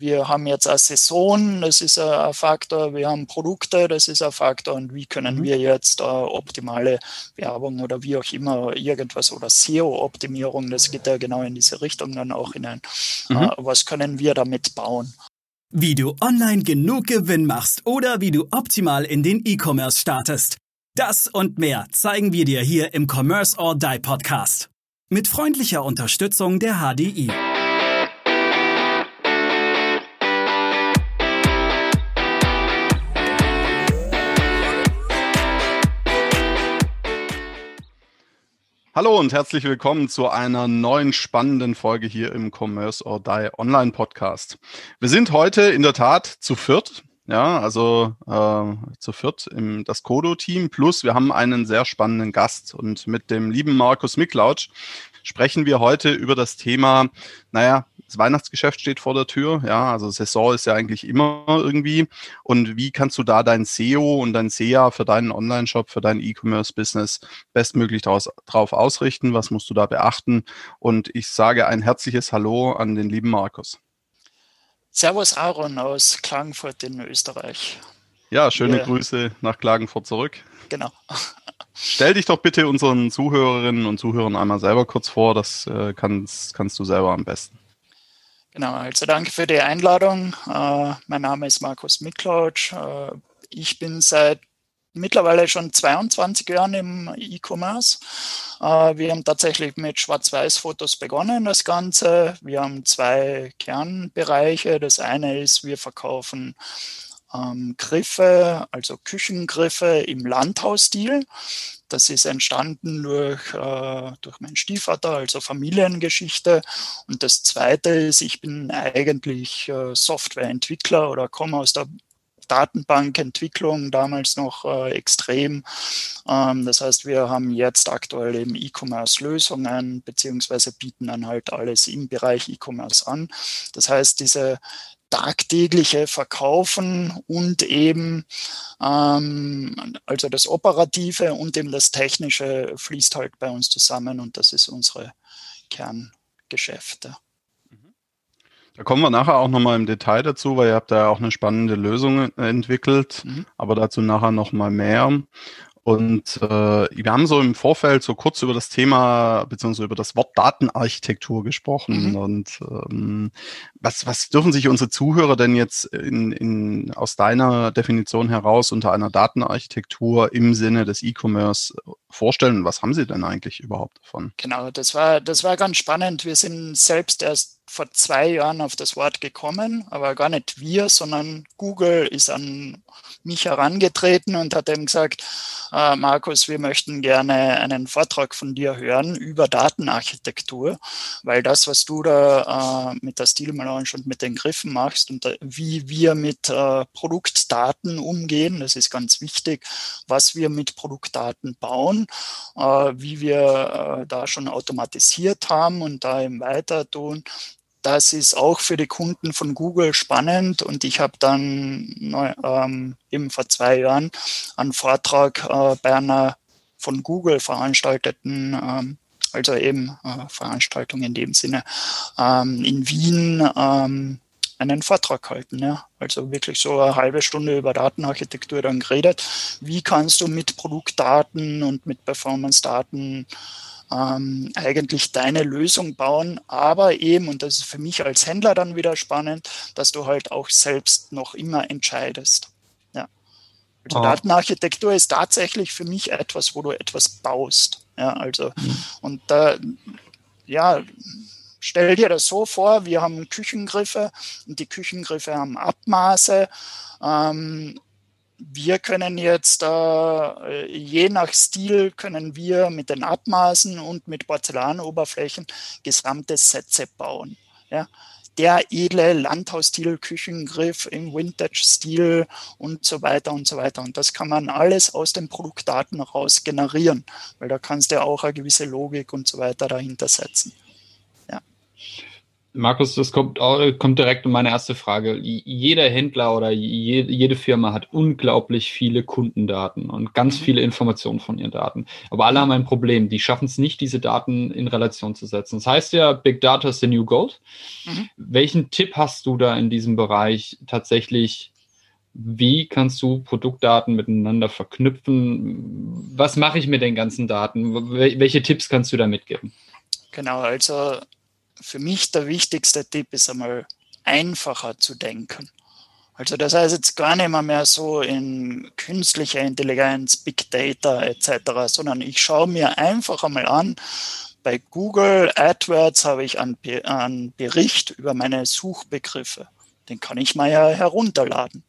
wir haben jetzt eine Saison, das ist ein Faktor, wir haben Produkte, das ist ein Faktor und wie können mhm. wir jetzt äh, optimale Werbung oder wie auch immer irgendwas oder SEO-Optimierung, das geht ja genau in diese Richtung dann auch hinein. Mhm. Äh, was können wir damit bauen? Wie du online genug Gewinn machst oder wie du optimal in den E-Commerce startest. Das und mehr zeigen wir dir hier im Commerce or Die Podcast. Mit freundlicher Unterstützung der HDI. Hallo und herzlich willkommen zu einer neuen spannenden Folge hier im Commerce or Die Online Podcast. Wir sind heute in der Tat zu viert. Ja, also äh, zu viert im das Kodo-Team. Plus wir haben einen sehr spannenden Gast und mit dem lieben Markus Miklautsch sprechen wir heute über das Thema, naja, das Weihnachtsgeschäft steht vor der Tür, ja, also Saison ist ja eigentlich immer irgendwie. Und wie kannst du da dein SEO und dein SEA für deinen Online-Shop, für dein E-Commerce-Business bestmöglich daraus, drauf ausrichten? Was musst du da beachten? Und ich sage ein herzliches Hallo an den lieben Markus. Servus Aaron aus Klagenfurt in Österreich. Ja, schöne yeah. Grüße nach Klagenfurt zurück. Genau. Stell dich doch bitte unseren Zuhörerinnen und Zuhörern einmal selber kurz vor. Das äh, kannst, kannst du selber am besten. Genau, also danke für die Einladung. Äh, mein Name ist Markus Miklautsch. Äh, ich bin seit mittlerweile schon 22 Jahren im E-Commerce. Äh, wir haben tatsächlich mit Schwarz-Weiß-Fotos begonnen, das Ganze. Wir haben zwei Kernbereiche. Das eine ist, wir verkaufen ähm, Griffe, also Küchengriffe im Landhausstil. Das ist entstanden durch, äh, durch meinen Stiefvater, also Familiengeschichte. Und das Zweite ist, ich bin eigentlich äh, Softwareentwickler oder komme aus der Datenbankentwicklung damals noch äh, extrem. Ähm, das heißt, wir haben jetzt aktuell eben E-Commerce-Lösungen beziehungsweise bieten dann halt alles im Bereich E-Commerce an. Das heißt, diese tagtägliche Verkaufen und eben ähm, also das Operative und eben das Technische fließt halt bei uns zusammen und das ist unsere Kerngeschäfte. Mhm. Da kommen wir nachher auch nochmal im Detail dazu, weil ihr habt da auch eine spannende Lösung entwickelt, mhm. aber dazu nachher nochmal mehr. Und äh, wir haben so im Vorfeld so kurz über das Thema beziehungsweise über das Wort Datenarchitektur gesprochen. Mhm. Und ähm, was, was dürfen sich unsere Zuhörer denn jetzt in, in, aus deiner Definition heraus unter einer Datenarchitektur im Sinne des E-Commerce vorstellen? Was haben sie denn eigentlich überhaupt davon? Genau, das war, das war ganz spannend. Wir sind selbst erst vor zwei Jahren auf das Wort gekommen, aber gar nicht wir, sondern Google ist an mich herangetreten und hat eben gesagt, äh, Markus, wir möchten gerne einen Vortrag von dir hören über Datenarchitektur, weil das, was du da äh, mit der Steel Melange und mit den Griffen machst und äh, wie wir mit äh, Produktdaten umgehen, das ist ganz wichtig, was wir mit Produktdaten bauen, äh, wie wir äh, da schon automatisiert haben und da eben weiter tun, das ist auch für die Kunden von Google spannend und ich habe dann ähm, eben vor zwei Jahren einen Vortrag äh, bei einer von Google veranstalteten, ähm, also eben äh, Veranstaltung in dem Sinne, ähm, in Wien ähm, einen Vortrag gehalten. Ja. Also wirklich so eine halbe Stunde über Datenarchitektur dann geredet. Wie kannst du mit Produktdaten und mit Performance-Daten ähm, eigentlich deine Lösung bauen, aber eben, und das ist für mich als Händler dann wieder spannend, dass du halt auch selbst noch immer entscheidest. Ja. Also oh. Datenarchitektur ist tatsächlich für mich etwas, wo du etwas baust. Ja, also, mhm. und da, ja, stell dir das so vor, wir haben Küchengriffe und die Küchengriffe haben Abmaße. Ähm, wir können jetzt, äh, je nach Stil, können wir mit den Abmaßen und mit Porzellanoberflächen gesamte Sätze bauen. Ja. Der edle Landhausstil, Küchengriff im Vintage-Stil und so weiter und so weiter. Und das kann man alles aus den Produktdaten raus generieren, weil da kannst du ja auch eine gewisse Logik und so weiter dahinter setzen. Markus, das kommt, kommt direkt um meine erste Frage. Jeder Händler oder jede Firma hat unglaublich viele Kundendaten und ganz mhm. viele Informationen von ihren Daten. Aber alle haben ein Problem. Die schaffen es nicht, diese Daten in Relation zu setzen. Das heißt ja, Big Data ist the new gold. Mhm. Welchen Tipp hast du da in diesem Bereich tatsächlich? Wie kannst du Produktdaten miteinander verknüpfen? Was mache ich mit den ganzen Daten? Welche Tipps kannst du da mitgeben? Genau, also für mich der wichtigste Tipp ist einmal einfacher zu denken. Also das heißt jetzt gar nicht mehr, so in künstlicher Intelligenz, Big Data etc., sondern ich schaue mir einfach einmal an, bei Google AdWords habe ich einen, einen Bericht über meine Suchbegriffe. Den kann ich mal ja herunterladen.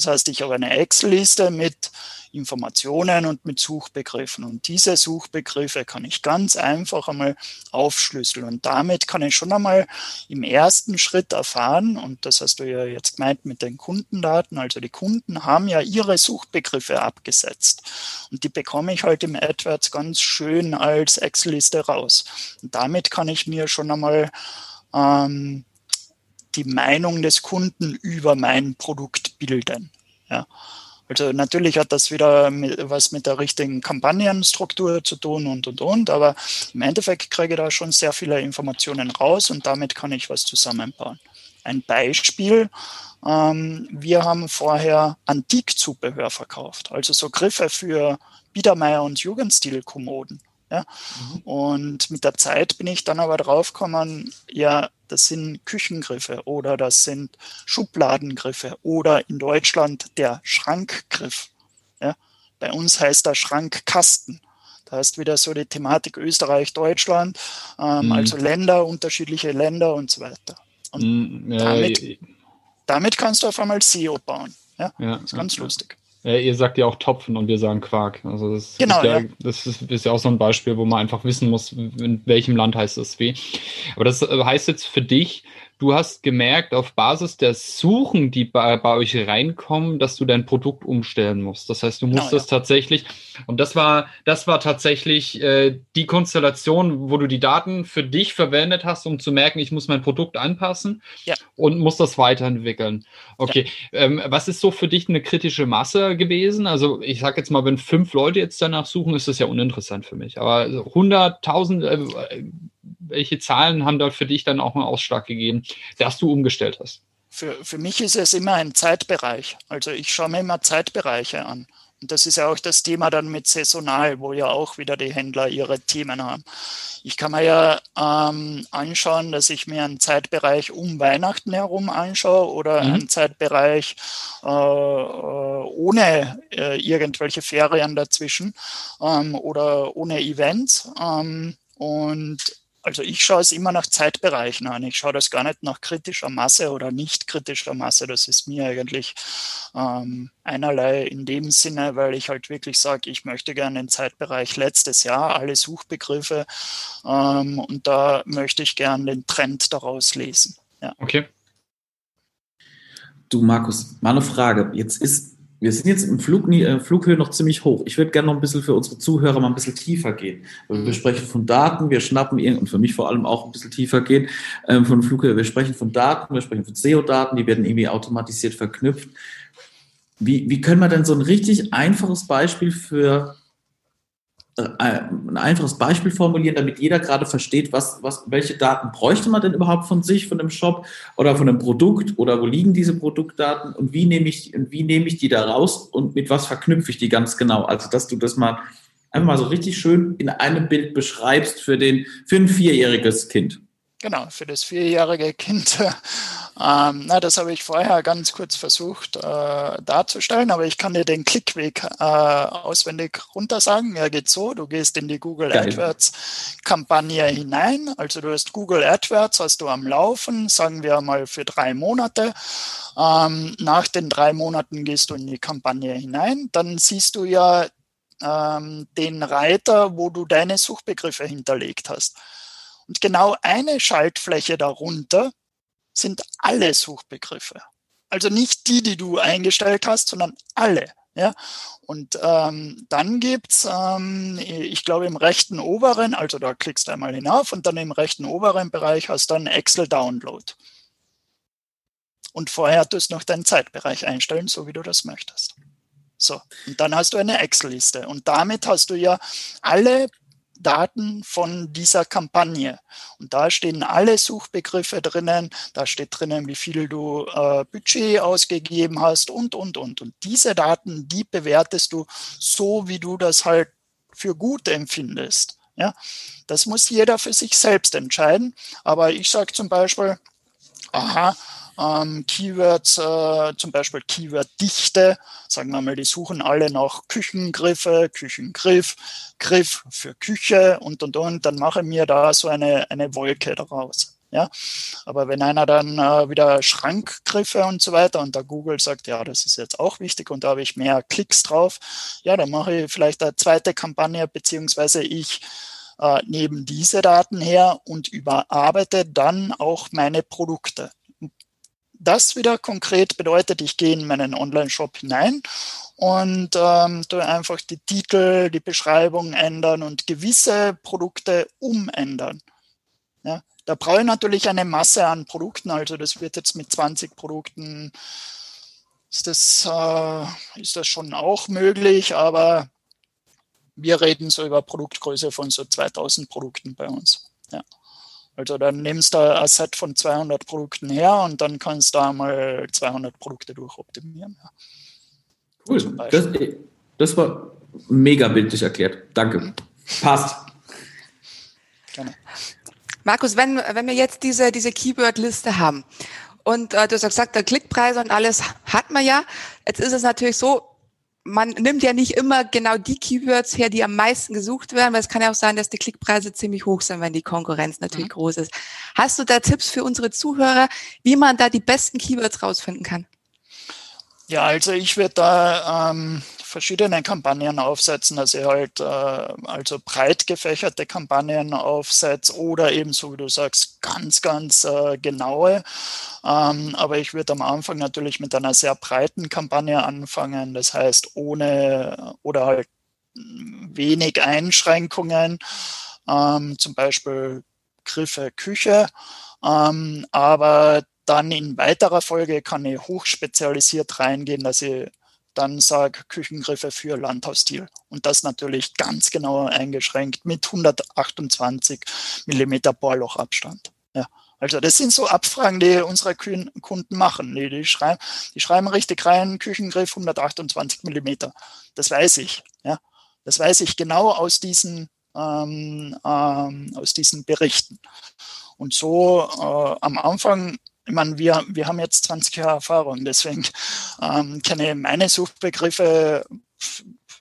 Das heißt, ich habe eine Excel-Liste mit Informationen und mit Suchbegriffen. Und diese Suchbegriffe kann ich ganz einfach einmal aufschlüsseln. Und damit kann ich schon einmal im ersten Schritt erfahren, und das hast du ja jetzt gemeint mit den Kundendaten, also die Kunden haben ja ihre Suchbegriffe abgesetzt. Und die bekomme ich halt im AdWords ganz schön als Excel-Liste raus. Und damit kann ich mir schon einmal ähm, die Meinung des Kunden über mein Produkt bilden. Ja. Also natürlich hat das wieder mit, was mit der richtigen Kampagnenstruktur zu tun und, und, und, aber im Endeffekt kriege ich da schon sehr viele Informationen raus und damit kann ich was zusammenbauen. Ein Beispiel, ähm, wir haben vorher Antikzubehör verkauft, also so Griffe für Biedermeier und Jugendstil-Kommoden. Ja? Mhm. Und mit der Zeit bin ich dann aber draufgekommen, ja, das sind Küchengriffe oder das sind Schubladengriffe oder in Deutschland der Schrankgriff. Ja? Bei uns heißt der Schrankkasten. Da ist wieder so die Thematik Österreich, Deutschland, ähm, mhm. also Länder, unterschiedliche Länder und so weiter. Und mhm, ja, damit, damit kannst du auf einmal SEO bauen. Ja, ja ist ganz ja, lustig. Ja, ihr sagt ja auch Topfen und wir sagen Quark. Also das, genau, ist, ja, ja. das ist, ist, ja auch so ein Beispiel, wo man einfach wissen muss, in welchem Land heißt das wie. Aber das äh, heißt jetzt für dich, du hast gemerkt, auf Basis der Suchen, die bei, bei euch reinkommen, dass du dein Produkt umstellen musst. Das heißt, du musst genau, das ja. tatsächlich, und das war, das war tatsächlich äh, die Konstellation, wo du die Daten für dich verwendet hast, um zu merken, ich muss mein Produkt anpassen ja. und muss das weiterentwickeln. Okay, ja. ähm, was ist so für dich eine kritische Masse gewesen? Also ich sage jetzt mal, wenn fünf Leute jetzt danach suchen, ist das ja uninteressant für mich. Aber 100.000, äh, welche Zahlen haben da für dich dann auch einen Ausschlag gegeben, dass du umgestellt hast? Für, für mich ist es immer ein Zeitbereich. Also ich schaue mir immer Zeitbereiche an. Und das ist ja auch das Thema dann mit saisonal, wo ja auch wieder die Händler ihre Themen haben. Ich kann mir ja ähm, anschauen, dass ich mir einen Zeitbereich um Weihnachten herum anschaue oder mhm. einen Zeitbereich äh, äh ohne äh, irgendwelche Ferien dazwischen ähm, oder ohne Events. Ähm, und also ich schaue es immer nach Zeitbereichen an. Ich schaue das gar nicht nach kritischer Masse oder nicht kritischer Masse. Das ist mir eigentlich ähm, einerlei in dem Sinne, weil ich halt wirklich sage, ich möchte gerne den Zeitbereich letztes Jahr, alle Suchbegriffe ähm, und da möchte ich gerne den Trend daraus lesen. Ja. Okay. Du Markus, mal eine Frage. Jetzt ist wir sind jetzt im Flug, äh, Flughöhe noch ziemlich hoch. Ich würde gerne noch ein bisschen für unsere Zuhörer mal ein bisschen tiefer gehen. Wir sprechen von Daten, wir schnappen und für mich vor allem auch ein bisschen tiefer gehen ähm, von Flughöhe. Wir sprechen von Daten, wir sprechen von SEO-Daten, die werden irgendwie automatisiert verknüpft. Wie, wie können wir denn so ein richtig einfaches Beispiel für ein einfaches Beispiel formulieren, damit jeder gerade versteht, was, was, welche Daten bräuchte man denn überhaupt von sich, von dem Shop oder von einem Produkt oder wo liegen diese Produktdaten und wie nehme ich, wie nehme ich die da raus und mit was verknüpfe ich die ganz genau? Also, dass du das mal einfach mal so richtig schön in einem Bild beschreibst für den, für ein vierjähriges Kind. Genau, für das vierjährige Kind. Ähm, na, das habe ich vorher ganz kurz versucht äh, darzustellen, aber ich kann dir den Klickweg äh, auswendig runtersagen. Er geht so, du gehst in die Google Geil. AdWords Kampagne hinein. Also du hast Google AdWords, hast du am Laufen, sagen wir mal für drei Monate. Ähm, nach den drei Monaten gehst du in die Kampagne hinein. Dann siehst du ja ähm, den Reiter, wo du deine Suchbegriffe hinterlegt hast. Und genau eine Schaltfläche darunter sind alle Suchbegriffe. Also nicht die, die du eingestellt hast, sondern alle. Ja, und ähm, dann gibt's, ähm, ich glaube, im rechten oberen, also da klickst du einmal hinauf und dann im rechten oberen Bereich hast du dann Excel Download. Und vorher tust du noch deinen Zeitbereich einstellen, so wie du das möchtest. So, und dann hast du eine Excel-Liste. Und damit hast du ja alle Daten von dieser Kampagne. Und da stehen alle Suchbegriffe drinnen, da steht drinnen, wie viel du äh, Budget ausgegeben hast und, und, und. Und diese Daten, die bewertest du so, wie du das halt für gut empfindest. Ja, das muss jeder für sich selbst entscheiden. Aber ich sage zum Beispiel, aha, ähm, Keywords, äh, zum Beispiel Keyword-Dichte, sagen wir mal, die suchen alle nach Küchengriffe, Küchengriff, Griff für Küche und und und, dann mache ich mir da so eine, eine Wolke daraus. Ja, aber wenn einer dann äh, wieder Schrankgriffe und so weiter und da Google sagt, ja, das ist jetzt auch wichtig und da habe ich mehr Klicks drauf, ja, dann mache ich vielleicht eine zweite Kampagne, beziehungsweise ich äh, nehme diese Daten her und überarbeite dann auch meine Produkte das wieder konkret bedeutet, ich gehe in meinen Online-Shop hinein und ähm, einfach die Titel, die Beschreibung ändern und gewisse Produkte umändern. Ja, da brauche ich natürlich eine Masse an Produkten, also das wird jetzt mit 20 Produkten, ist das, äh, ist das schon auch möglich, aber wir reden so über Produktgröße von so 2000 Produkten bei uns. Ja. Also dann nimmst du ein Set von 200 Produkten her und dann kannst du da mal 200 Produkte durchoptimieren. Ja. Cool. Das, das, war mega bildlich erklärt. Danke. Passt. Gerne. Markus, wenn, wenn wir jetzt diese, diese Keyword-Liste haben und äh, du hast gesagt, der Klickpreise und alles hat man ja. Jetzt ist es natürlich so, man nimmt ja nicht immer genau die Keywords her, die am meisten gesucht werden, weil es kann ja auch sein, dass die Klickpreise ziemlich hoch sind, wenn die Konkurrenz natürlich mhm. groß ist. Hast du da Tipps für unsere Zuhörer, wie man da die besten Keywords rausfinden kann? Ja, also ich würde da ähm, verschiedene Kampagnen aufsetzen, dass ich halt äh, also breit gefächerte Kampagnen aufsetze oder eben so wie du sagst, ganz, ganz äh, genaue. Ähm, aber ich würde am Anfang natürlich mit einer sehr breiten Kampagne anfangen, das heißt ohne oder halt wenig Einschränkungen, ähm, zum Beispiel Griffe Küche. Ähm, aber dann in weiterer Folge kann ich hochspezialisiert reingehen, dass ich dann sage Küchengriffe für Landhausstil. Und das natürlich ganz genau eingeschränkt mit 128 Millimeter Bohrlochabstand. Ja. Also das sind so Abfragen, die unsere Kunden machen. Die, die, schreiben, die schreiben richtig rein, Küchengriff 128 Millimeter. Das weiß ich. Ja. Das weiß ich genau aus diesen, ähm, ähm, aus diesen Berichten. Und so äh, am Anfang ich meine, wir, wir haben jetzt 20 Jahre Erfahrung, deswegen ähm, kenne ich meine Suchbegriffe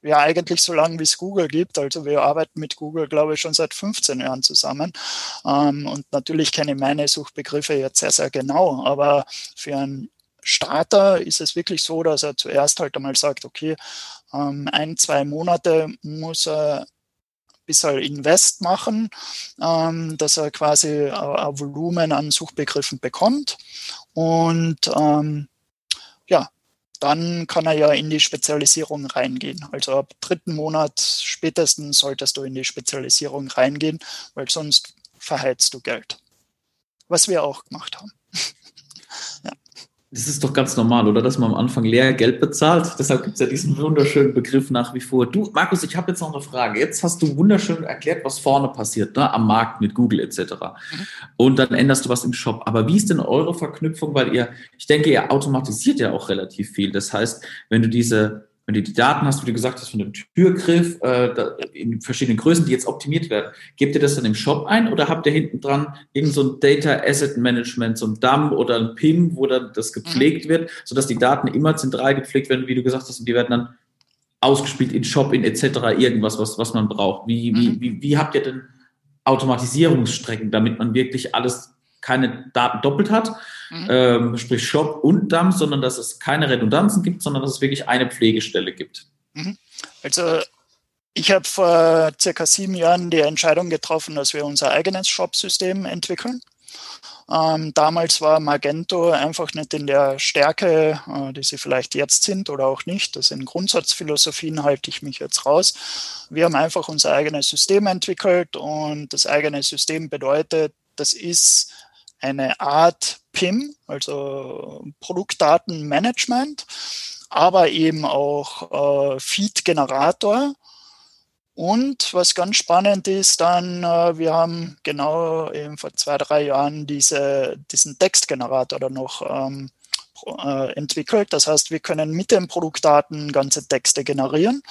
ja eigentlich so lange, wie es Google gibt. Also wir arbeiten mit Google, glaube ich, schon seit 15 Jahren zusammen. Ähm, und natürlich kenne ich meine Suchbegriffe jetzt sehr, sehr genau. Aber für einen Starter ist es wirklich so, dass er zuerst halt einmal sagt, okay, ähm, ein, zwei Monate muss er bisschen Invest machen, ähm, dass er quasi ein Volumen an Suchbegriffen bekommt. Und ähm, ja, dann kann er ja in die Spezialisierung reingehen. Also ab dritten Monat spätestens solltest du in die Spezialisierung reingehen, weil sonst verheizt du Geld. Was wir auch gemacht haben. ja. Das ist doch ganz normal, oder? Dass man am Anfang leer Geld bezahlt. Deshalb gibt es ja diesen wunderschönen Begriff nach wie vor. Du, Markus, ich habe jetzt noch eine Frage. Jetzt hast du wunderschön erklärt, was vorne passiert, ne? am Markt mit Google etc. Mhm. Und dann änderst du was im Shop. Aber wie ist denn eure Verknüpfung? Weil ihr, ich denke, ihr automatisiert ja auch relativ viel. Das heißt, wenn du diese wenn du die Daten hast, wie du gesagt hast, von dem Türgriff äh, in verschiedenen Größen, die jetzt optimiert werden, gebt ihr das dann im Shop ein oder habt ihr hinten dran irgend so ein Data Asset Management, so ein DAM oder ein PIM, wo dann das gepflegt mhm. wird, sodass die Daten immer zentral gepflegt werden, wie du gesagt hast, und die werden dann ausgespielt in Shop, in etc., irgendwas, was, was man braucht. Wie, wie, mhm. wie, wie habt ihr denn Automatisierungsstrecken, damit man wirklich alles keine Daten doppelt hat, mhm. ähm, sprich Shop und DAM, sondern dass es keine Redundanzen gibt, sondern dass es wirklich eine Pflegestelle gibt. Mhm. Also ich habe vor circa sieben Jahren die Entscheidung getroffen, dass wir unser eigenes Shop-System entwickeln. Ähm, damals war Magento einfach nicht in der Stärke, äh, die sie vielleicht jetzt sind oder auch nicht. Das sind Grundsatzphilosophien, halte ich mich jetzt raus. Wir haben einfach unser eigenes System entwickelt und das eigene System bedeutet, das ist eine Art PIM, also Produktdatenmanagement, aber eben auch äh, Feed-Generator und was ganz spannend ist, dann, äh, wir haben genau eben vor zwei, drei Jahren diese, diesen Textgenerator dann noch ähm, äh, entwickelt. Das heißt, wir können mit den Produktdaten ganze Texte generieren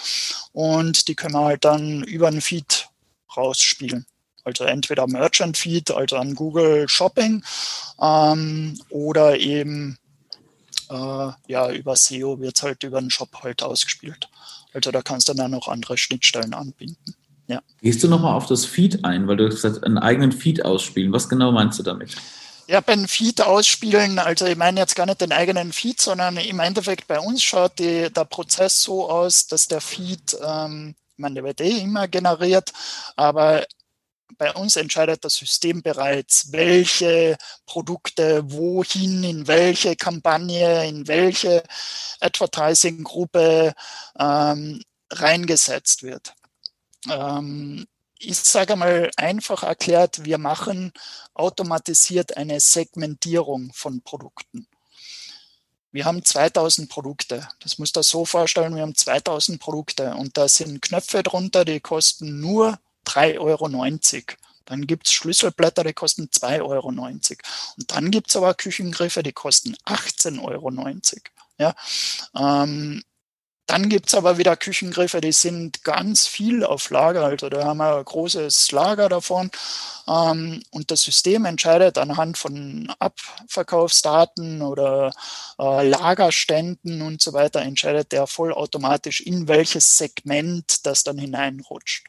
und die können wir halt dann über einen Feed rausspielen. Also entweder Merchant Feed, also an Google Shopping ähm, oder eben äh, ja über SEO wird es halt über den Shop halt ausgespielt. Also da kannst du dann noch andere Schnittstellen anbinden. Ja. Gehst du nochmal auf das Feed ein, weil du gesagt einen eigenen Feed ausspielen. Was genau meinst du damit? Ja, beim Feed ausspielen, also ich meine jetzt gar nicht den eigenen Feed, sondern im Endeffekt bei uns schaut die, der Prozess so aus, dass der Feed, ähm, ich meine, der wird eh immer generiert, aber bei uns entscheidet das System bereits, welche Produkte wohin, in welche Kampagne, in welche Advertising-Gruppe ähm, reingesetzt wird. Ähm, ich sage mal einfach erklärt, wir machen automatisiert eine Segmentierung von Produkten. Wir haben 2000 Produkte. Das muss das so vorstellen, wir haben 2000 Produkte und da sind Knöpfe drunter, die kosten nur 3,90 Euro. Dann gibt es Schlüsselblätter, die kosten 2,90 Euro. Und dann gibt es aber Küchengriffe, die kosten 18,90 Euro. Ja, ähm, dann gibt es aber wieder Küchengriffe, die sind ganz viel auf Lager. Also da haben wir ein großes Lager davon. Ähm, und das System entscheidet anhand von Abverkaufsdaten oder äh, Lagerständen und so weiter, entscheidet der vollautomatisch, in welches Segment das dann hineinrutscht.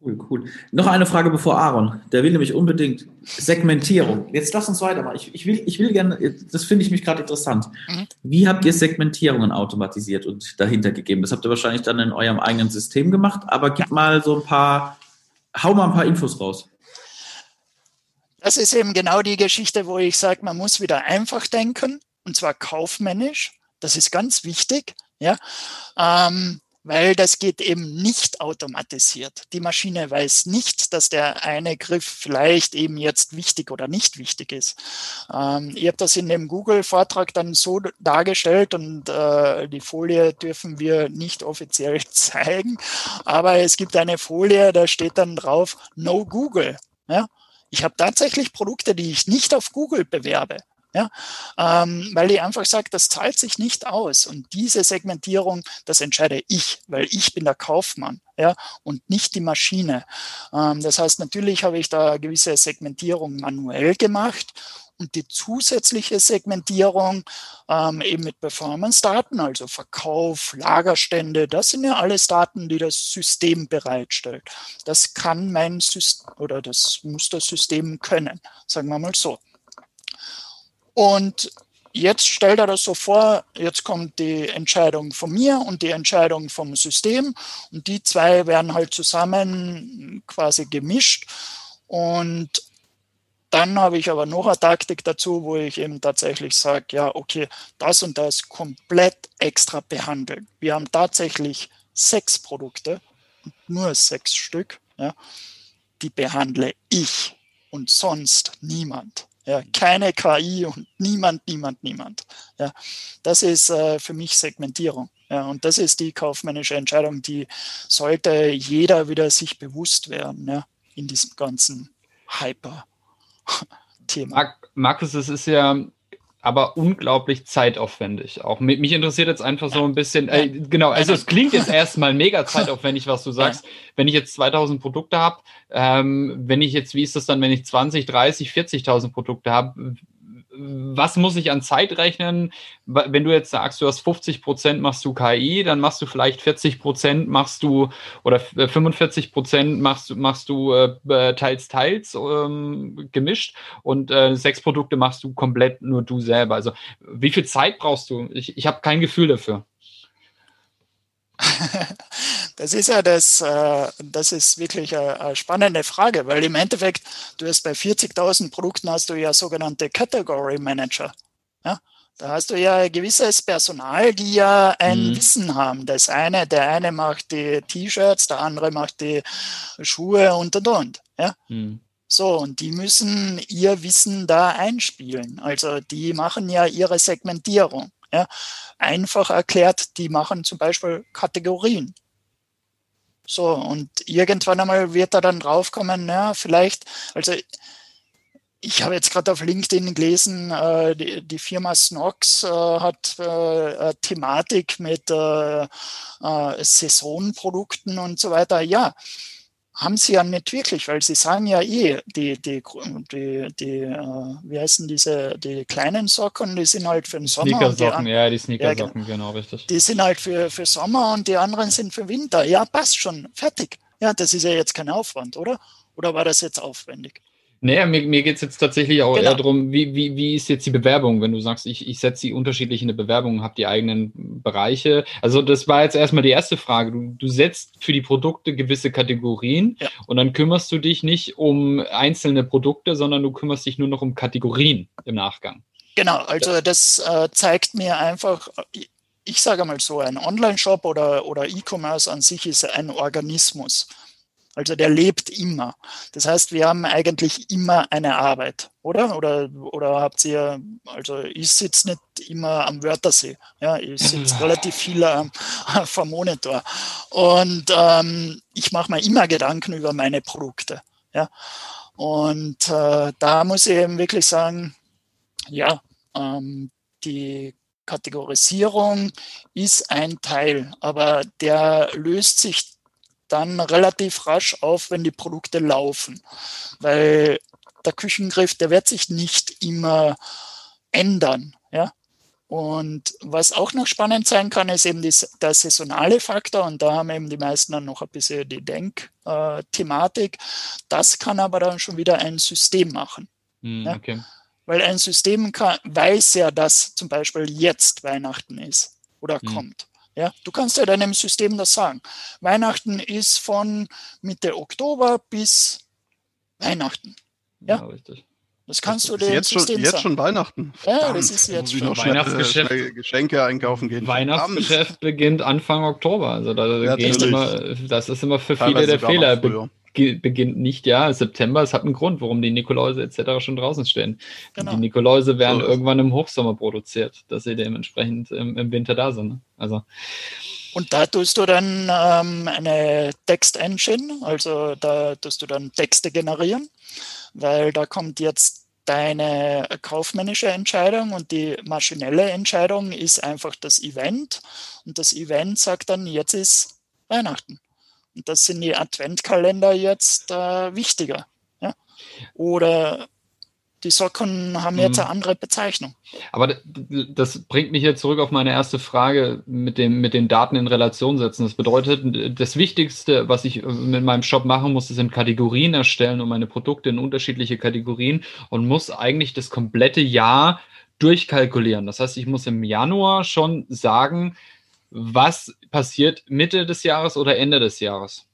Cool, cool. Noch eine Frage bevor Aaron. Der will nämlich unbedingt Segmentierung. Jetzt lass uns weitermachen. Ich, ich, will, ich will gerne, das finde ich mich gerade interessant. Mhm. Wie habt ihr Segmentierungen automatisiert und dahinter gegeben? Das habt ihr wahrscheinlich dann in eurem eigenen System gemacht, aber gib mal so ein paar, hau mal ein paar Infos raus. Das ist eben genau die Geschichte, wo ich sage, man muss wieder einfach denken und zwar kaufmännisch. Das ist ganz wichtig. Ja. Ähm, weil das geht eben nicht automatisiert. Die Maschine weiß nicht, dass der eine Griff vielleicht eben jetzt wichtig oder nicht wichtig ist. Ähm, ich habe das in dem Google-Vortrag dann so dargestellt und äh, die Folie dürfen wir nicht offiziell zeigen, aber es gibt eine Folie, da steht dann drauf, no Google. Ja? Ich habe tatsächlich Produkte, die ich nicht auf Google bewerbe. Ja, ähm, weil ich einfach sage, das zahlt sich nicht aus. Und diese Segmentierung, das entscheide ich, weil ich bin der Kaufmann ja, und nicht die Maschine. Ähm, das heißt, natürlich habe ich da gewisse Segmentierung manuell gemacht und die zusätzliche Segmentierung ähm, eben mit Performance-Daten, also Verkauf, Lagerstände, das sind ja alles Daten, die das System bereitstellt. Das kann mein System oder das muss das System können, sagen wir mal so. Und jetzt stellt er das so vor, jetzt kommt die Entscheidung von mir und die Entscheidung vom System und die zwei werden halt zusammen quasi gemischt und dann habe ich aber noch eine Taktik dazu, wo ich eben tatsächlich sage, ja, okay, das und das komplett extra behandeln. Wir haben tatsächlich sechs Produkte, nur sechs Stück, ja, die behandle ich und sonst niemand. Ja, keine KI und niemand, niemand, niemand. Ja, das ist äh, für mich Segmentierung. Ja, und das ist die kaufmännische Entscheidung, die sollte jeder wieder sich bewusst werden, ja, in diesem ganzen Hyper-Thema. Markus, es ist ja aber unglaublich zeitaufwendig. Auch mich interessiert jetzt einfach so ein bisschen, äh, genau, also es klingt jetzt erstmal mega zeitaufwendig, was du sagst. Wenn ich jetzt 2000 Produkte habe, ähm, wenn ich jetzt, wie ist das dann, wenn ich 20, 30, 40.000 Produkte habe, was muss ich an Zeit rechnen? Wenn du jetzt sagst, du hast 50 Prozent machst du KI, dann machst du vielleicht 40 Prozent machst du oder 45 äh, Prozent machst, machst du äh, teils, teils ähm, gemischt und äh, sechs Produkte machst du komplett nur du selber. Also wie viel Zeit brauchst du? Ich, ich habe kein Gefühl dafür. Das ist ja das, äh, das ist wirklich eine spannende Frage, weil im Endeffekt, du hast bei 40.000 Produkten hast du ja sogenannte Category Manager. Ja? Da hast du ja ein gewisses Personal, die ja ein mhm. Wissen haben. Das eine, der eine macht die T-Shirts, der andere macht die Schuhe und und und. Ja? Mhm. So, und die müssen ihr Wissen da einspielen. Also die machen ja ihre Segmentierung. Ja? Einfach erklärt, die machen zum Beispiel Kategorien. So, und irgendwann einmal wird er dann draufkommen, ja, vielleicht, also ich habe jetzt gerade auf LinkedIn gelesen, äh, die, die, Firma Snox äh, hat äh, Thematik mit äh, äh, Saisonprodukten und so weiter. Ja, haben sie ja nicht wirklich, weil sie sagen ja eh, die, die, die, die äh, wie heißen diese, die kleinen Socken, die sind halt für den Sommer. Sneakersocken, ja, die Sneakersocken, ja, genau, richtig. Die sind halt für, für Sommer und die anderen sind für Winter. Ja, passt schon, fertig. Ja, das ist ja jetzt kein Aufwand, oder? Oder war das jetzt aufwendig? Naja, mir, mir geht es jetzt tatsächlich auch genau. eher darum, wie, wie, wie ist jetzt die Bewerbung, wenn du sagst, ich, ich setze die unterschiedlich in eine Bewerbung, habe die eigenen Bereiche. Also das war jetzt erstmal die erste Frage. Du, du setzt für die Produkte gewisse Kategorien ja. und dann kümmerst du dich nicht um einzelne Produkte, sondern du kümmerst dich nur noch um Kategorien im Nachgang. Genau, also das äh, zeigt mir einfach, ich sage mal so, ein Online-Shop oder, oder E-Commerce an sich ist ein Organismus. Also der lebt immer. Das heißt, wir haben eigentlich immer eine Arbeit, oder? Oder, oder habt ihr, also ich sitze nicht immer am Wörthersee. Ja, ich sitze relativ viel am, vom Monitor. Und ähm, ich mache mir immer Gedanken über meine Produkte. Ja. Und äh, da muss ich eben wirklich sagen, ja, ähm, die Kategorisierung ist ein Teil, aber der löst sich dann relativ rasch auf, wenn die Produkte laufen. Weil der Küchengriff, der wird sich nicht immer ändern. Ja? Und was auch noch spannend sein kann, ist eben die, der saisonale Faktor. Und da haben eben die meisten dann noch ein bisschen die Denkthematik. Äh, das kann aber dann schon wieder ein System machen. Mm, ja? okay. Weil ein System kann, weiß ja, dass zum Beispiel jetzt Weihnachten ist oder mm. kommt. Ja, du kannst ja deinem System das sagen. Weihnachten ist von Mitte Oktober bis Weihnachten. Ja, ja richtig. Das kannst das du dem jetzt System schon, jetzt schon Weihnachten. Ja, das ist jetzt schon. Weihnachtsgeschäft. Schnell Geschenke einkaufen gehen. Weihnachtsgeschäft beginnt Anfang Oktober. Also da ja, immer, das ist immer für viele der Fehler beginnt nicht, ja, September. Es hat einen Grund, warum die Nikoläuse etc. schon draußen stehen. Genau. Die Nikoläuse werden so irgendwann im Hochsommer produziert, dass sie dementsprechend im, im Winter da sind. Ne? Also. Und da tust du dann ähm, eine Text-Engine, also da tust du dann Texte generieren, weil da kommt jetzt deine kaufmännische Entscheidung und die maschinelle Entscheidung ist einfach das Event. Und das Event sagt dann, jetzt ist Weihnachten. Das sind die Adventkalender jetzt äh, wichtiger. Ja? Oder die Socken haben jetzt mhm. eine andere Bezeichnung. Aber das bringt mich jetzt zurück auf meine erste Frage mit, dem, mit den Daten in Relation setzen. Das bedeutet, das Wichtigste, was ich mit meinem Shop machen muss, sind Kategorien erstellen und meine Produkte in unterschiedliche Kategorien und muss eigentlich das komplette Jahr durchkalkulieren. Das heißt, ich muss im Januar schon sagen, was passiert Mitte des Jahres oder Ende des Jahres?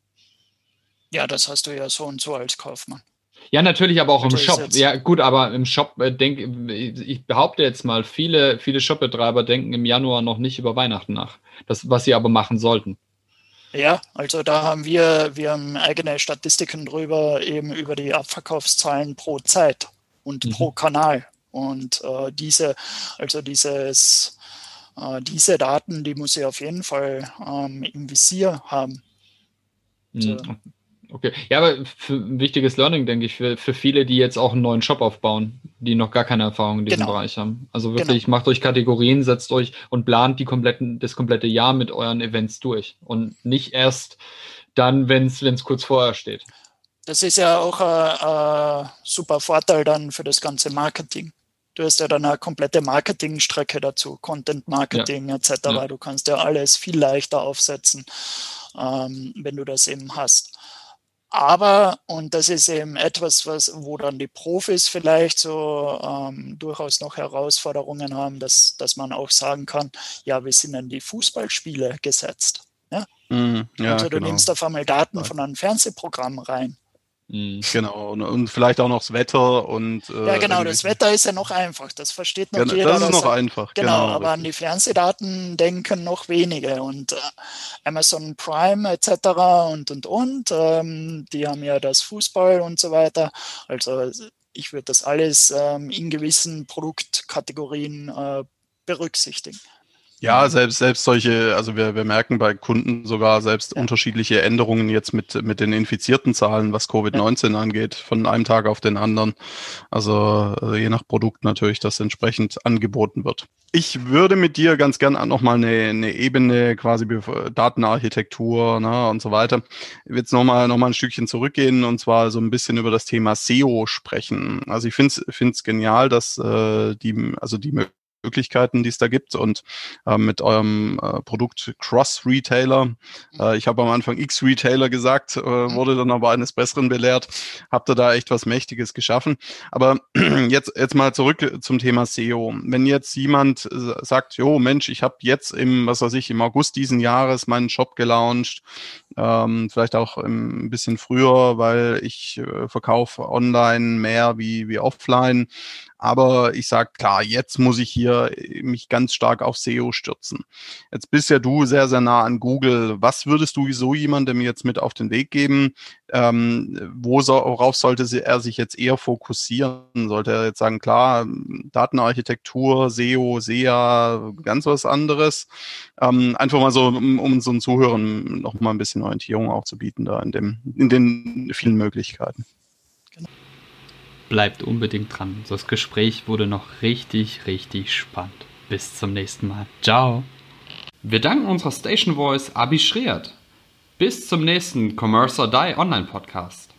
Ja, das hast du ja so und so als Kaufmann. Ja, natürlich, aber auch im Shop. Ja, gut, aber im Shop äh, denke ich behaupte jetzt mal, viele, viele Shopbetreiber denken im Januar noch nicht über Weihnachten nach. Das, was sie aber machen sollten. Ja, also da haben wir, wir haben eigene Statistiken drüber, eben über die Abverkaufszahlen pro Zeit und mhm. pro Kanal. Und äh, diese, also dieses diese Daten, die muss ich auf jeden Fall ähm, im Visier haben. So. Hm, okay, ja, aber für ein wichtiges Learning, denke ich, für, für viele, die jetzt auch einen neuen Shop aufbauen, die noch gar keine Erfahrung in diesem genau. Bereich haben. Also wirklich, genau. macht euch Kategorien, setzt euch und plant die kompletten, das komplette Jahr mit euren Events durch und nicht erst dann, wenn es kurz vorher steht. Das ist ja auch ein, ein super Vorteil dann für das ganze Marketing. Du hast ja dann eine komplette Marketingstrecke dazu, Content Marketing ja. etc. Ja. Du kannst ja alles viel leichter aufsetzen, ähm, wenn du das eben hast. Aber, und das ist eben etwas, was, wo dann die Profis vielleicht so ähm, durchaus noch Herausforderungen haben, dass, dass man auch sagen kann, ja, wie sind denn die Fußballspiele gesetzt? Ja? Mhm, ja also du genau. nimmst auf einmal Daten von einem Fernsehprogramm rein. Mhm. Genau, und, und, vielleicht auch noch das Wetter und. Äh, ja, genau, das Wetter ist ja noch einfach. Das versteht noch genau, jeder. Das ist noch einfach. Genau, genau aber richtig. an die Fernsehdaten denken noch wenige. Und äh, Amazon Prime etc. und und und, ähm, die haben ja das Fußball und so weiter. Also ich würde das alles ähm, in gewissen Produktkategorien äh, berücksichtigen. Ja, selbst, selbst solche, also wir, wir merken bei Kunden sogar selbst ja. unterschiedliche Änderungen jetzt mit, mit den infizierten Zahlen, was Covid-19 ja. angeht, von einem Tag auf den anderen. Also, also je nach Produkt natürlich, das entsprechend angeboten wird. Ich würde mit dir ganz gern nochmal eine, eine Ebene, quasi Datenarchitektur ne, und so weiter, jetzt nochmal noch mal ein Stückchen zurückgehen und zwar so ein bisschen über das Thema SEO sprechen. Also ich finde es genial, dass äh, die, also die Möglichkeiten, die es da gibt und äh, mit eurem äh, Produkt Cross-Retailer. Äh, ich habe am Anfang X-Retailer gesagt, äh, wurde dann aber eines Besseren belehrt. Habt ihr da echt was Mächtiges geschaffen. Aber jetzt, jetzt mal zurück zum Thema SEO. Wenn jetzt jemand äh, sagt, jo Mensch, ich habe jetzt im, was weiß ich, im August diesen Jahres meinen Shop gelauncht, ähm, vielleicht auch ein bisschen früher, weil ich äh, verkaufe online mehr wie, wie offline. Aber ich sage, klar, jetzt muss ich hier äh, mich ganz stark auf SEO stürzen. Jetzt bist ja du sehr, sehr nah an Google. Was würdest du so jemandem jetzt mit auf den Weg geben? Ähm, worauf sollte er sich jetzt eher fokussieren? Sollte er jetzt sagen, klar, Datenarchitektur, SEO, SEA, ganz was anderes? Ähm, einfach mal so, um, um unseren Zuhörern noch mal ein bisschen Orientierung auch zu bieten da in, dem, in den vielen Möglichkeiten. Bleibt unbedingt dran. Das Gespräch wurde noch richtig, richtig spannend. Bis zum nächsten Mal. Ciao. Wir danken unserer Station Voice Abi Schreert. Bis zum nächsten Commerce or Die Online Podcast.